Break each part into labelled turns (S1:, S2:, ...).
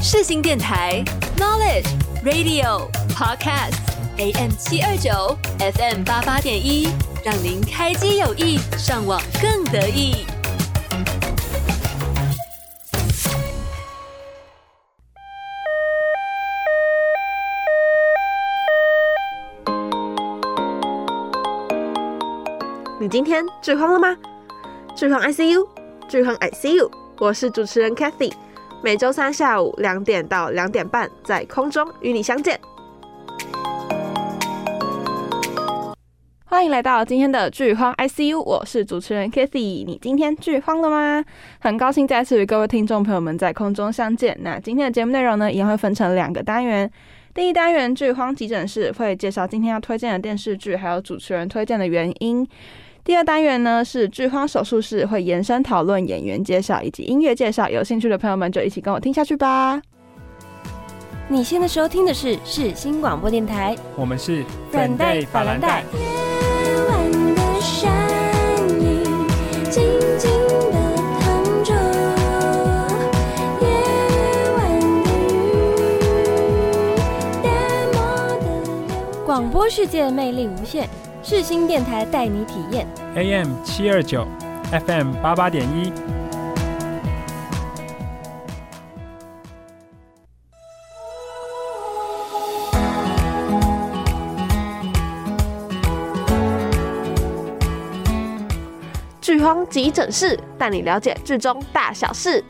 S1: 世新电台 Knowledge Radio Podcast AM 七二九 FM 八八点一，让您开机有意，上网更得意。
S2: 你今天剧荒了吗？剧荒 ICU，剧荒 ICU，我是主持人 Cathy。每周三下午两点到两点半，在空中与你相见。欢迎来到今天的剧荒 ICU，我是主持人 Kathy。你今天剧荒了吗？很高兴再次与各位听众朋友们在空中相见。那今天的节目内容呢，一样会分成两个单元。第一单元剧荒急诊室会介绍今天要推荐的电视剧，还有主持人推荐的原因。第二单元呢是剧荒手术室，会延伸讨论演员介绍以及音乐介绍。有兴趣的朋友们就一起跟我听下去吧。
S1: 你现在收听的是世新广播电台，
S3: 我们是粉黛法兰黛。
S1: 广播世界魅力无限。世新电台带你体验
S3: AM 七二九，FM 八八点一。
S2: 剧荒急诊室带你了解剧中大小事。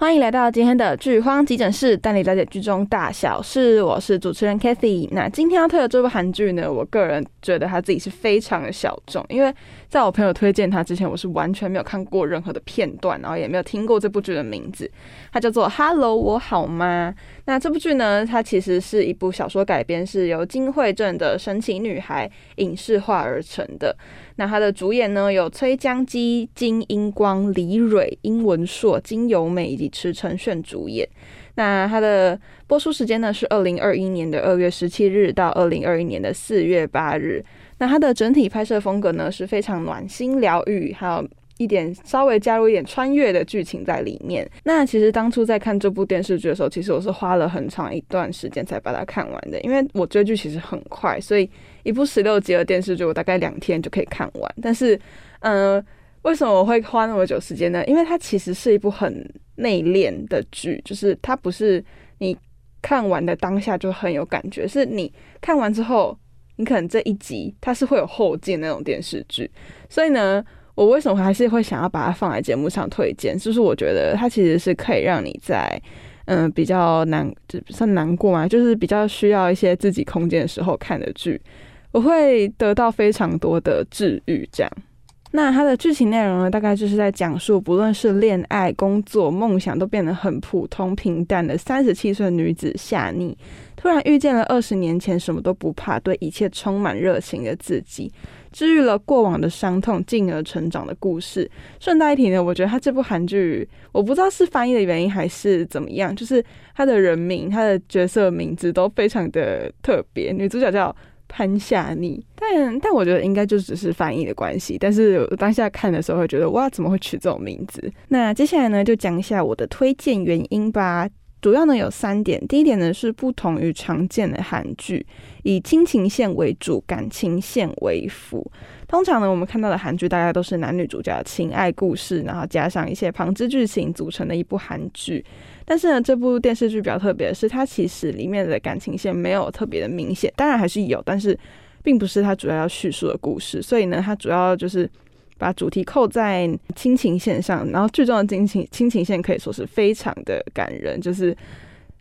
S2: 欢迎来到今天的剧荒急诊室，带你了解剧中大小事。我是主持人 Cathy。那今天要推的这部韩剧呢，我个人觉得它自己是非常的小众，因为在我朋友推荐它之前，我是完全没有看过任何的片段，然后也没有听过这部剧的名字。它叫做《Hello，我好吗》。那这部剧呢，它其实是一部小说改编，是由金惠镇的《神奇女孩》影视化而成的。那它的主演呢，有崔江基、金英光、李蕊、殷文硕、金由美以及池承炫主演。那它的播出时间呢，是二零二一年的二月十七日到二零二一年的四月八日。那它的整体拍摄风格呢，是非常暖心疗愈，还有一点稍微加入一点穿越的剧情在里面。那其实当初在看这部电视剧的时候，其实我是花了很长一段时间才把它看完的，因为我追剧其实很快，所以。一部十六集的电视剧，我大概两天就可以看完。但是，嗯、为什么我会花那么久时间呢？因为它其实是一部很内敛的剧，就是它不是你看完的当下就很有感觉，是你看完之后，你可能这一集它是会有后劲那种电视剧。所以呢，我为什么还是会想要把它放在节目上推荐？就是我觉得它其实是可以让你在。嗯，比较难，就算难过嘛，就是比较需要一些自己空间的时候看的剧。我会得到非常多的治愈，这样。那它的剧情内容呢，大概就是在讲述，不论是恋爱、工作、梦想，都变得很普通平淡的三十七岁女子夏妮，突然遇见了二十年前什么都不怕、对一切充满热情的自己，治愈了过往的伤痛，进而成长的故事。顺带一提呢，我觉得它这部韩剧，我不知道是翻译的原因还是怎么样，就是它的人名、它的角色名字都非常的特别，女主角叫。潘夏妮，但但我觉得应该就只是翻译的关系。但是当下看的时候会觉得，哇，怎么会取这种名字？那接下来呢，就讲一下我的推荐原因吧。主要呢有三点。第一点呢是不同于常见的韩剧，以亲情线为主，感情线为辅。通常呢，我们看到的韩剧大概都是男女主角情爱故事，然后加上一些旁支剧情组成的一部韩剧。但是呢，这部电视剧比较特别的是，它其实里面的感情线没有特别的明显，当然还是有，但是并不是它主要要叙述的故事。所以呢，它主要就是把主题扣在亲情线上，然后剧中的亲情亲情线可以说是非常的感人。就是，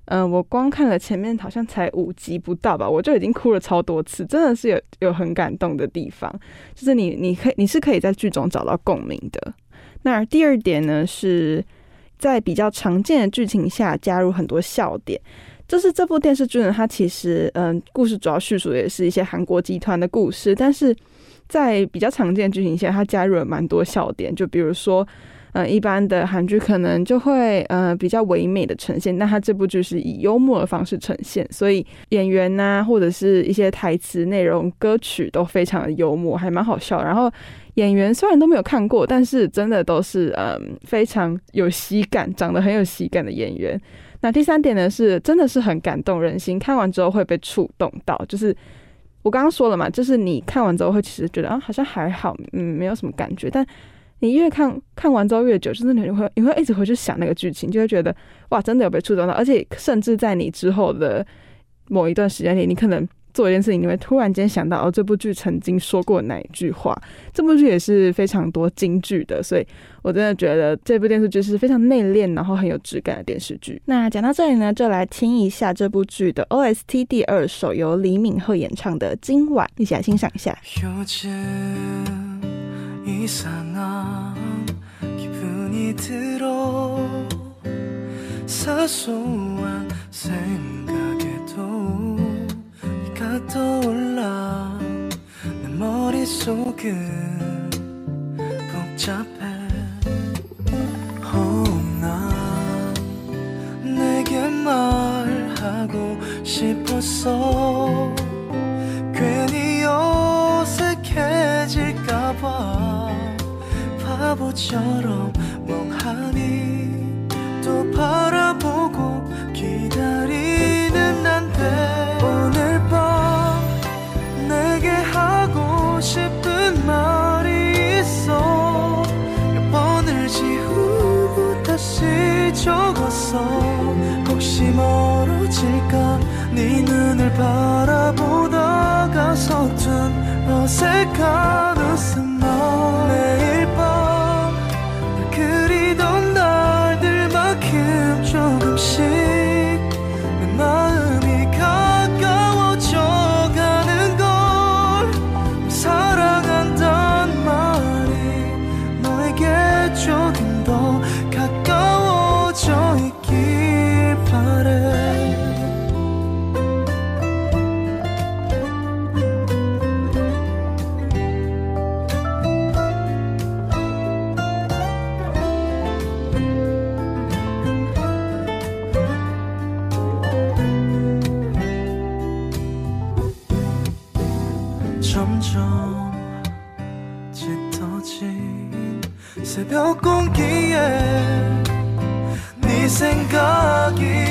S2: 嗯、我光看了前面好像才五集不到吧，我就已经哭了超多次，真的是有有很感动的地方。就是你你可以你是可以在剧中找到共鸣的。那第二点呢是。在比较常见的剧情下加入很多笑点，就是这部电视剧呢，它其实嗯，故事主要叙述的也是一些韩国集团的故事，但是在比较常见的剧情下，它加入了蛮多笑点，就比如说，
S4: 嗯一般的韩剧可能就会呃比较唯美的呈现，但它这部剧是以幽默的方式呈现，所以演员呐、或者是一些台词内容、歌曲都非常的幽默，还蛮好笑。然后演员虽然都没有看过，但是真的都是嗯、非常有喜感、长得很有喜感的演员。那第三点呢是真的是很感动人心，看完之后会被触动到，就是。我刚刚说了嘛，就是你看完之后会其实觉得啊，好像还好，嗯，没有什么感觉。但你越看看完之后越久，就是你会你会一直回去想那个剧情，就会觉得哇，真的有被触动到。而且甚至在你之后的某一段时间里，你可能。做一件事情，你会突然间想到哦，这部剧曾经说过哪一句话？这部剧也是非常多金句的，所以我真的觉得这部电视剧是非常内敛，然后很有质感的电视剧。那讲到这里呢，就来听一下这部剧的 OST 第二首，由李敏赫演唱的《今晚》，一起来欣赏一下。 떠올라 내 머릿속은 복잡해. 어나 oh, 내게 말하고 싶었어. 괜히 어색해질까봐 바보처럼 멍하니 또 바라보고 기다리는 난데 지쳐갔어. 혹시 멀어질까? 네 눈을 바라보다가 서툰 어색한 웃음. 表功几耶，你性格几？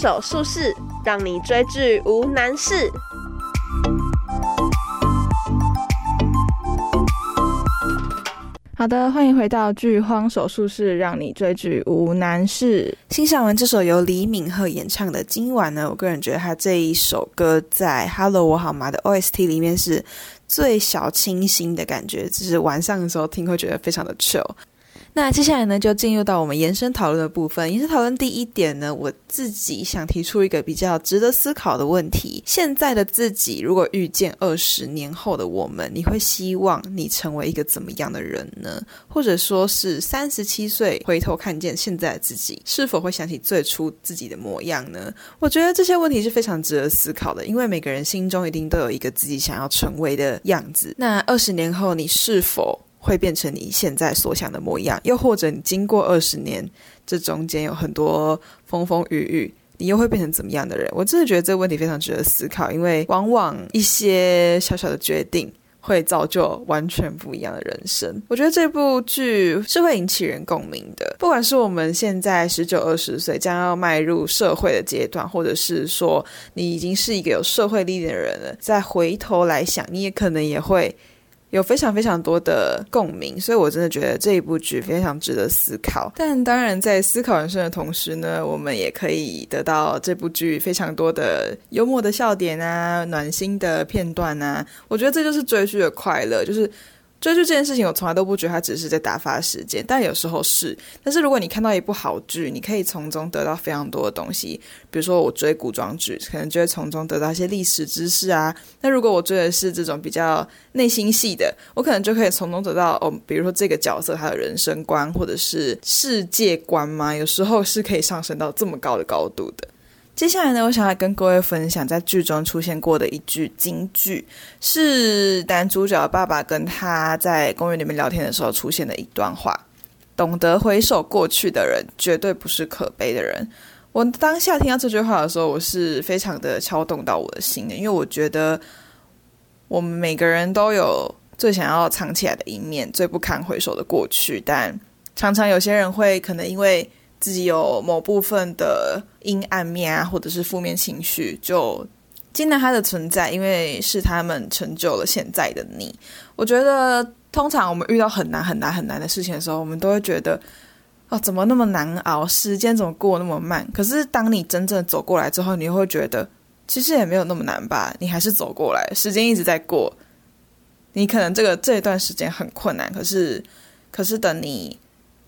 S5: 手术室让你追剧无难事。
S2: 好的，欢迎回到剧荒手术室，让你追剧无难事。
S6: 欣赏完这首由李敏赫演唱的《今晚》呢，我个人觉得他这一首歌在《Hello 我好吗》的 OST 里面是最小清新的感觉，只是晚上的时候听会觉得非常的 chill。那接下来呢，就进入到我们延伸讨论的部分。延伸讨论第一点呢，我自己想提出一个比较值得思考的问题：现在的自己如果遇见二十年后的我们，你会希望你成为一个怎么样的人呢？或者说是三十七岁回头看见现在的自己，是否会想起最初自己的模样呢？我觉得这些问题是非常值得思考的，因为每个人心中一定都有一个自己想要成为的样子。那二十年后，你是否会变成你现在所想的模样，又或者你经过二十年，这中间有很多风风雨雨，你又会变成怎么样的人？我真的觉得这个问题非常值得思考，因为往往一些小小的决定会造就完全不一样的人生。我觉得这部剧是会引起人共鸣的，不管是我们现在十九二十岁将要迈入社会的阶段，或者是说你已经是一个有社会历练的人了，再回头来想，你也可能也会。有非常非常多的共鸣，所以我真的觉得这一部剧非常值得思考。但当然，在思考人生的同时呢，我们也可以得到这部剧非常多的幽默的笑点啊、暖心的片段啊。我觉得这就是追剧的快乐，就是。追剧这件事情，我从来都不觉得它只是在打发时间，但有时候是。但是如果你看到一部好剧，你可以从中得到非常多的东西。比如说我追古装剧，可能就会从中得到一些历史知识啊。那如果我追的是这种比较内心戏的，我可能就可以从中得到哦，比如说这个角色他的人生观或者是世界观嘛，有时候是可以上升到这么高的高度的。接下来呢，我想要跟各位分享在剧中出现过的一句金句，是男主角爸爸跟他在公园里面聊天的时候出现的一段话：“懂得回首过去的人，绝对不是可悲的人。”我当下听到这句话的时候，我是非常的敲动到我的心的，因为我觉得我们每个人都有最想要藏起来的一面，最不堪回首的过去，但常常有些人会可能因为。自己有某部分的阴暗面啊，或者是负面情绪，就接纳它的存在，因为是他们成就了现在的你。我觉得，通常我们遇到很难很难很难的事情的时候，我们都会觉得，哦，怎么那么难熬？时间怎么过那么慢？可是，当你真正走过来之后，你会觉得，其实也没有那么难吧？你还是走过来，时间一直在过。你可能这个这一段时间很困难，可是，可是等你。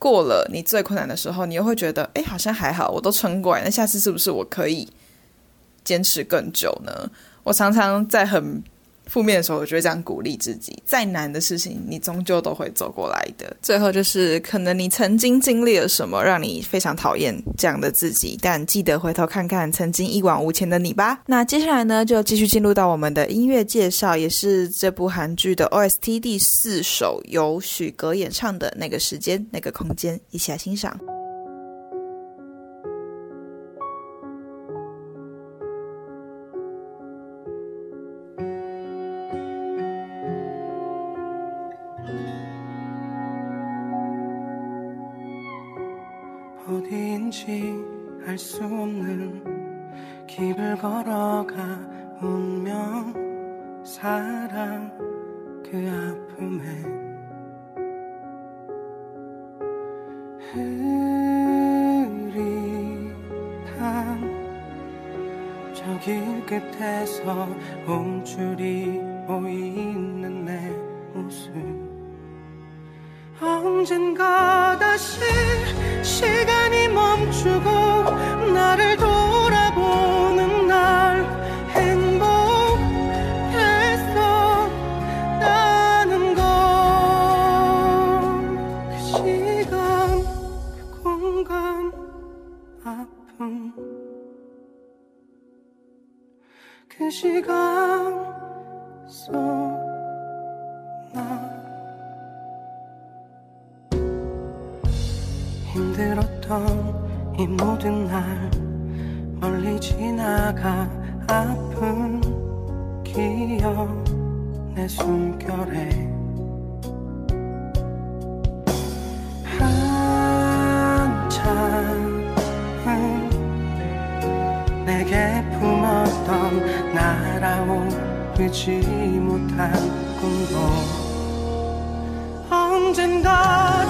S6: 过了你最困难的时候，你又会觉得，哎，好像还好，我都撑过来。那下次是不是我可以坚持更久呢？我常常在很负面的时候，我就会这样鼓励自己：再难的事情，你终究都会走过来的。最后就是，可能你曾经经历了什么，让你非常讨厌这样的自己，但记得回头看看曾经一往无前的你吧。那接下来呢，就继续进入到我们的音乐介绍，也是这部韩剧的 OST 第四首，由许格演唱的那个时间、那个空间，一起来欣
S4: 赏。 울고 언젠가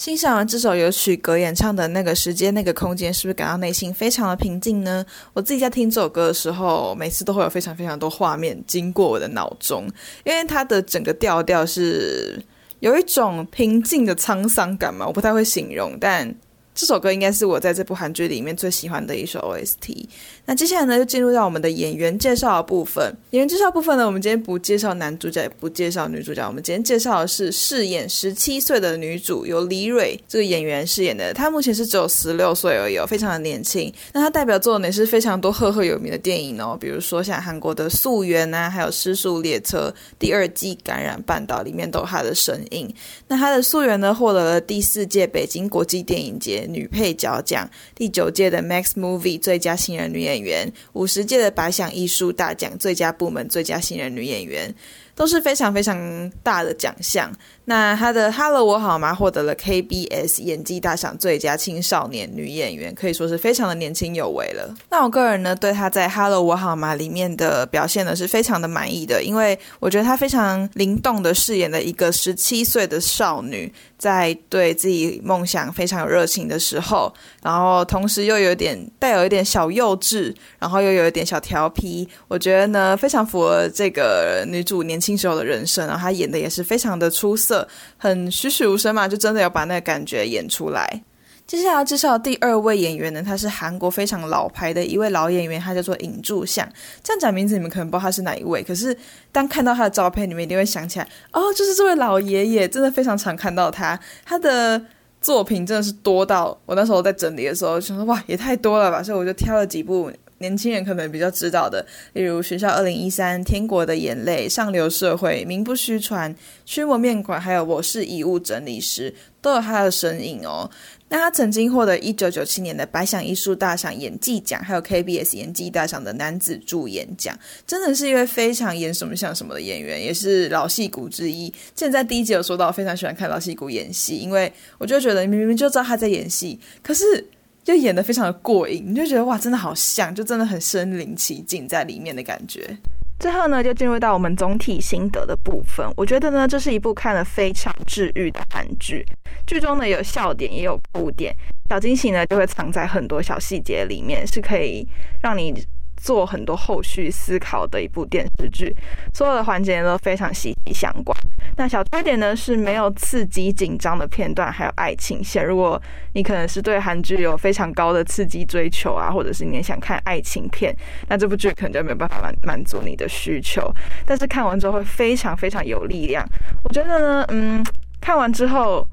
S6: 欣赏完这首有曲格演唱的那个时间、那个空间，是不是感到内心非常的平静呢？我自己在听这首歌的时候，每次都会有非常非常多画面经过我的脑中，因为它的整个调调是有一种平静的沧桑感嘛，我不太会形容，但。这首歌应该是我在这部韩剧里面最喜欢的一首 OST。那接下来呢，就进入到我们的演员介绍的部分。演员介绍部分呢，我们今天不介绍男主角，也不介绍女主角。我们今天介绍的是饰演十七岁的女主，由李蕊这个演员饰演的。她目前是只有十六岁而已，哦非常的年轻。那她代表作呢也是非常多赫赫有名的电影哦，比如说像韩国的《素媛》啊，还有《失速列车》第二季《感染半岛》里面都有她的身影。那她的《素媛》呢，获得了第四届北京国际电影节。女配角奖，第九届的 Max Movie 最佳新人女演员，五十届的百想艺术大奖最佳部门最佳新人女演员。都是非常非常大的奖项。那她的《Hello 我好吗》获得了 KBS 演技大赏最佳青少年女演员，可以说是非常的年轻有为了。那我个人呢，对她在《Hello 我好吗》里面的表现呢，是非常的满意的，因为我觉得她非常灵动的饰演了一个十七岁的少女，在对自己梦想非常有热情的时候，然后同时又有点带有一点小幼稚，然后又有一点小调皮，我觉得呢，非常符合这个女主年轻时候的人生，然后她演的也是非常的出色。很栩栩如生嘛，就真的要把那个感觉演出来。接下来要介绍第二位演员呢，他是韩国非常老牌的一位老演员，他叫做尹柱相。这样讲名字你们可能不知道他是哪一位，可是当看到他的照片，你们一定会想起来，哦，就是这位老爷爷，真的非常常看到他。他的作品真的是多到我那时候在整理的时候，就说哇，也太多了吧，所以我就挑了几部。年轻人可能比较知道的，例如《学校二零一三》、《天国的眼泪》、《上流社会》、《名不虚传》、《驱魔面馆》，还有《我是遗物整理师》，都有他的身影哦。那他曾经获得一九九七年的百想艺术大赏演技奖，还有 KBS 演技大赏的男子助演奖，真的是一位非常演什么像什么的演员，也是老戏骨之一。现在第一集有说到，我非常喜欢看老戏骨演戏，因为我就觉得明明就知道他在演戏，可是。就演得非常的过瘾，你就觉得哇，真的好像，就真的很身临其境在里面的感觉。
S2: 最后呢，就进入到我们总体心得的部分。我觉得呢，这是一部看了非常治愈的韩剧。剧中呢有笑点，也有哭点，小惊喜呢就会藏在很多小细节里面，是可以让你。做很多后续思考的一部电视剧，所有的环节都非常息息相关。那小缺点呢是没有刺激紧张的片段，还有爱情线。如果你可能是对韩剧有非常高的刺激追求啊，或者是你也想看爱情片，那这部剧可能就没有办法满满足你的需求。但是看完之后会非常非常有力量。我觉得呢，嗯，看完之后。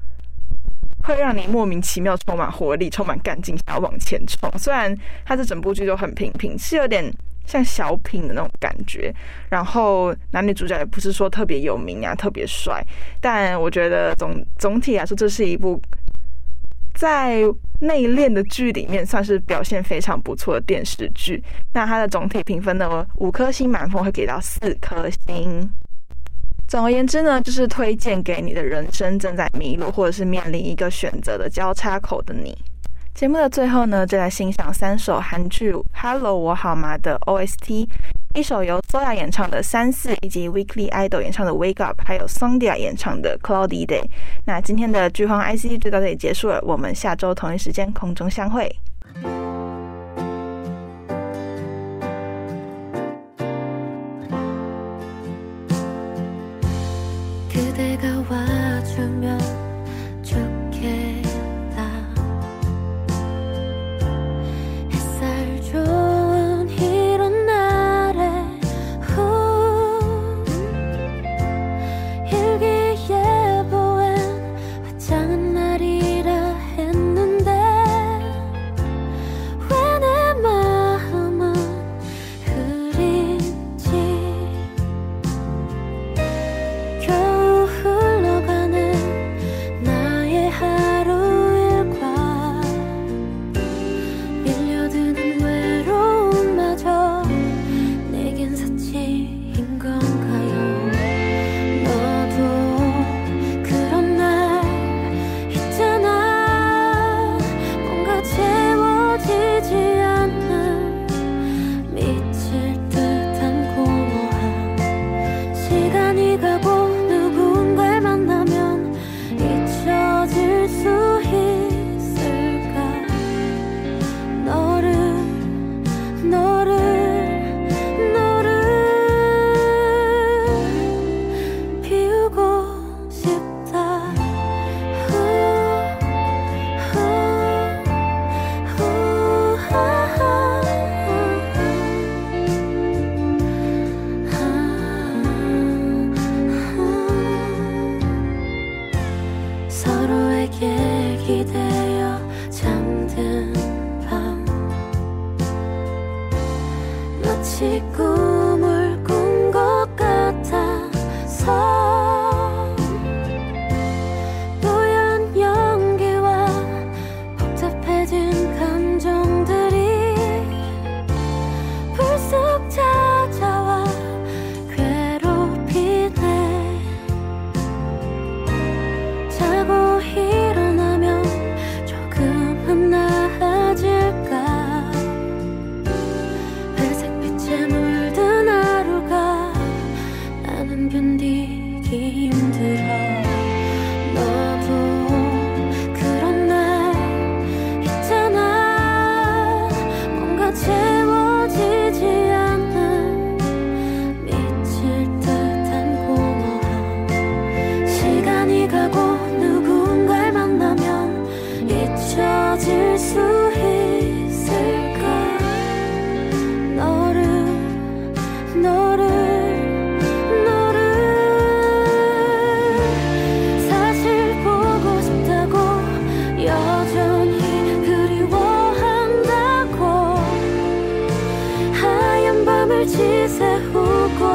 S2: 会让你莫名其妙充满活力，充满干劲，想要往前冲。虽然它这整部剧都很平平，是有点像小品的那种感觉。然后男女主角也不是说特别有名啊，特别帅。但我觉得总总体来说，这是一部在内敛的剧里面算是表现非常不错的电视剧。那它的总体评分呢，五颗星满分会给到四颗星。总而言之呢，就是推荐给你的人生正在迷路或者是面临一个选择的交叉口的你。
S3: 节目的最后呢，就来欣赏三首韩剧《Hello 我好吗》的 OST，一首由 Soya 演唱的《三四》，以及 Weekly Idol 演唱的《Wake Up》，还有 Sondia 演唱的《Cloudy Day》。那今天的剧荒 IC 就到这里结束了，我们下周同一时间空中相会。一起在乎过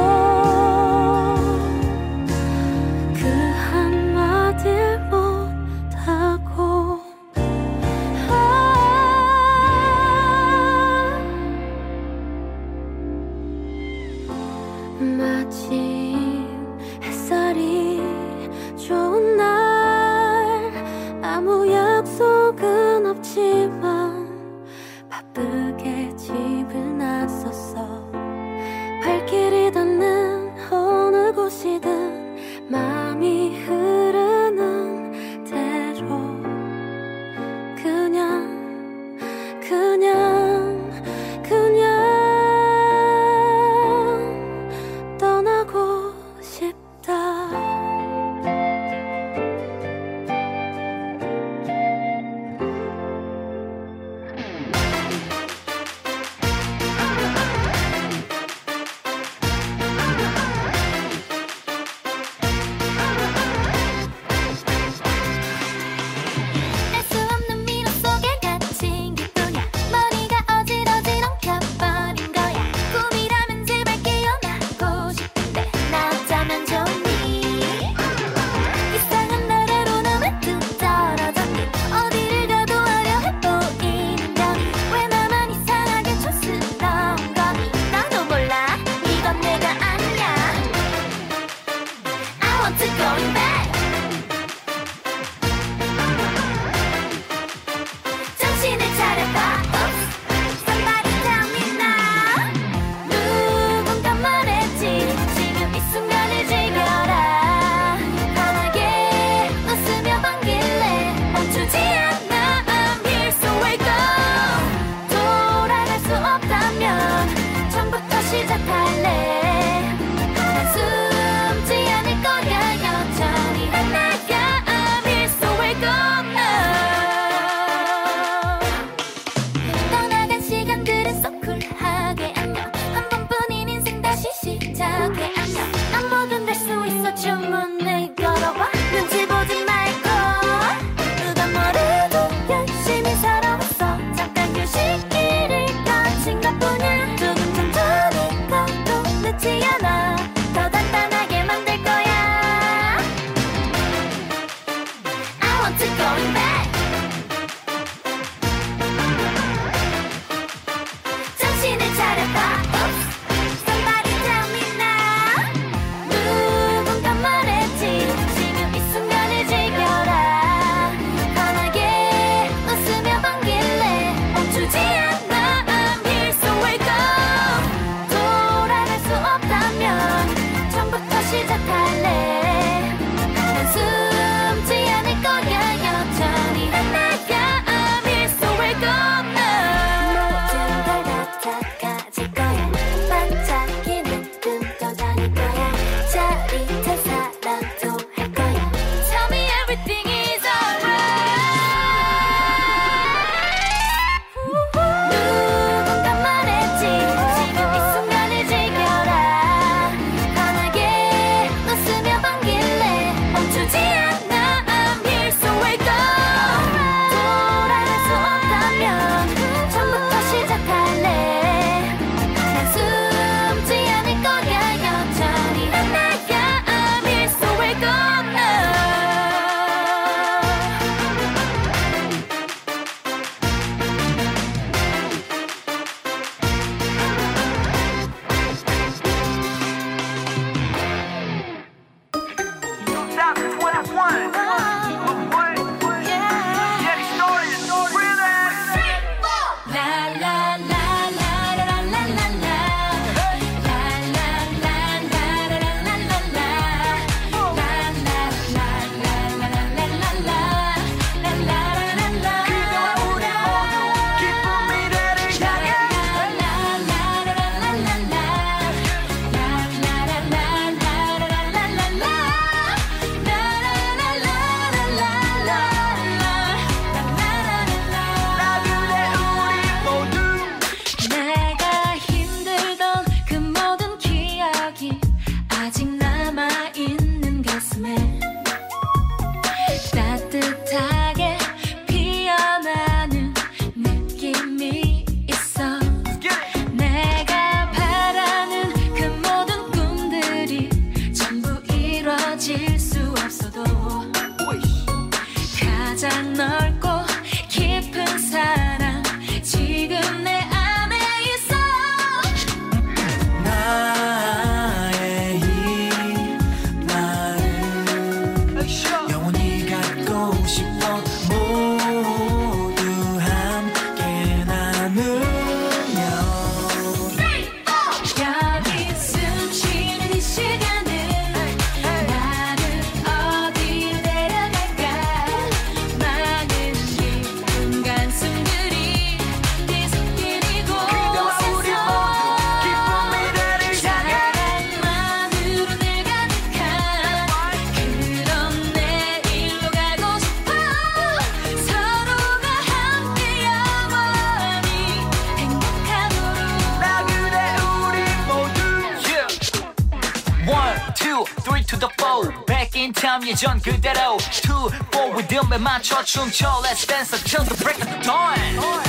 S7: 보기 그대로
S8: 2, 4 리듬에 맞춰 춤춰 Let's dance until the break of dawn